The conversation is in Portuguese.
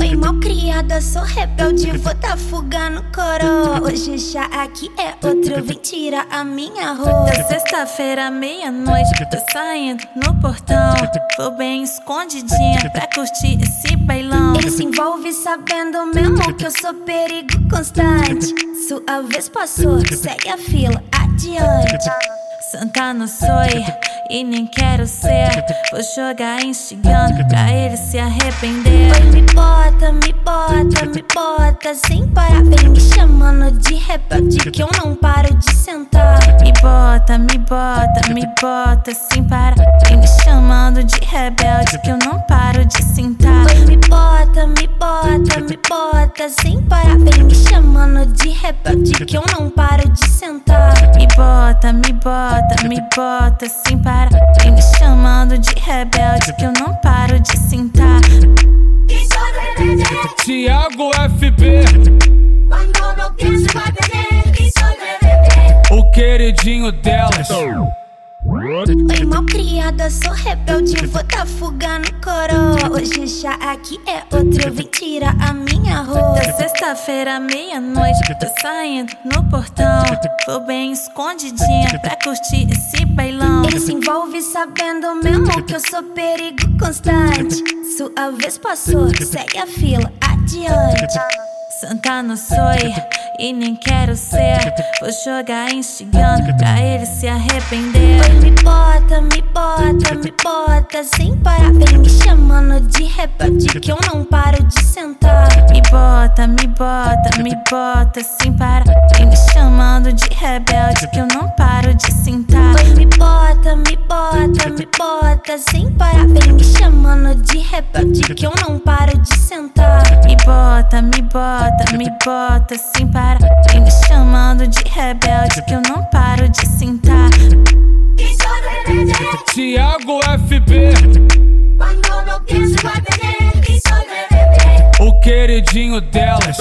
Oi, mal criada, sou rebelde, vou tá fugando coroa. Hoje já aqui é outro, vem tirar a minha roupa. Sexta-feira, meia-noite, tô saindo no portão. Vou bem escondidinha pra curtir esse bailão. Ele se envolve sabendo mesmo que eu sou perigo constante. Sua vez passou, segue a fila, adiante. Santa sou e nem quero ser. Vou jogar instigando pra ele se arrepender. Me bota, me bota, me bota sem parar. Vem me chamando de rebelde que eu não paro de sentar. Me bota, me bota, me bota sem parar. Vem me chamando de rebelde que eu não paro de sentar. Me bota, me bota, me bota sem parar. Vem me chamando de rebelde que eu não bota, me bota, me bota sem parar. Vem me chamando de rebelde que eu não paro de sentar. Tiago FB, o queridinho delas. Oi, mal criada, sou rebelde, vou tá fugando coroa. Hoje já aqui é outro, vem tirar a minha roupa. Sexta-feira, meia-noite, tô saindo no portão. Vou bem escondidinha pra curtir esse bailão. Ele se envolve sabendo mesmo que eu sou perigo constante. Sua vez passou, segue a fila, adiante. Santa não sou e nem quero ser. Vou jogar instigando pra ele se arrepender. Me bota, me bota, me bota sem parar. Vem me chamando de rebelde que eu não paro de sentar. Me bota, me bota, me bota sem parar. Vem me chamando de rebelde que eu não paro de sentar. Me bota, me bota, me bota sem parar. Vem me chamando de rebelde que eu não paro bota, me bota, sem parar. Vem me chamando de rebelde que eu não paro de sentar. Tiago FB, o queridinho delas.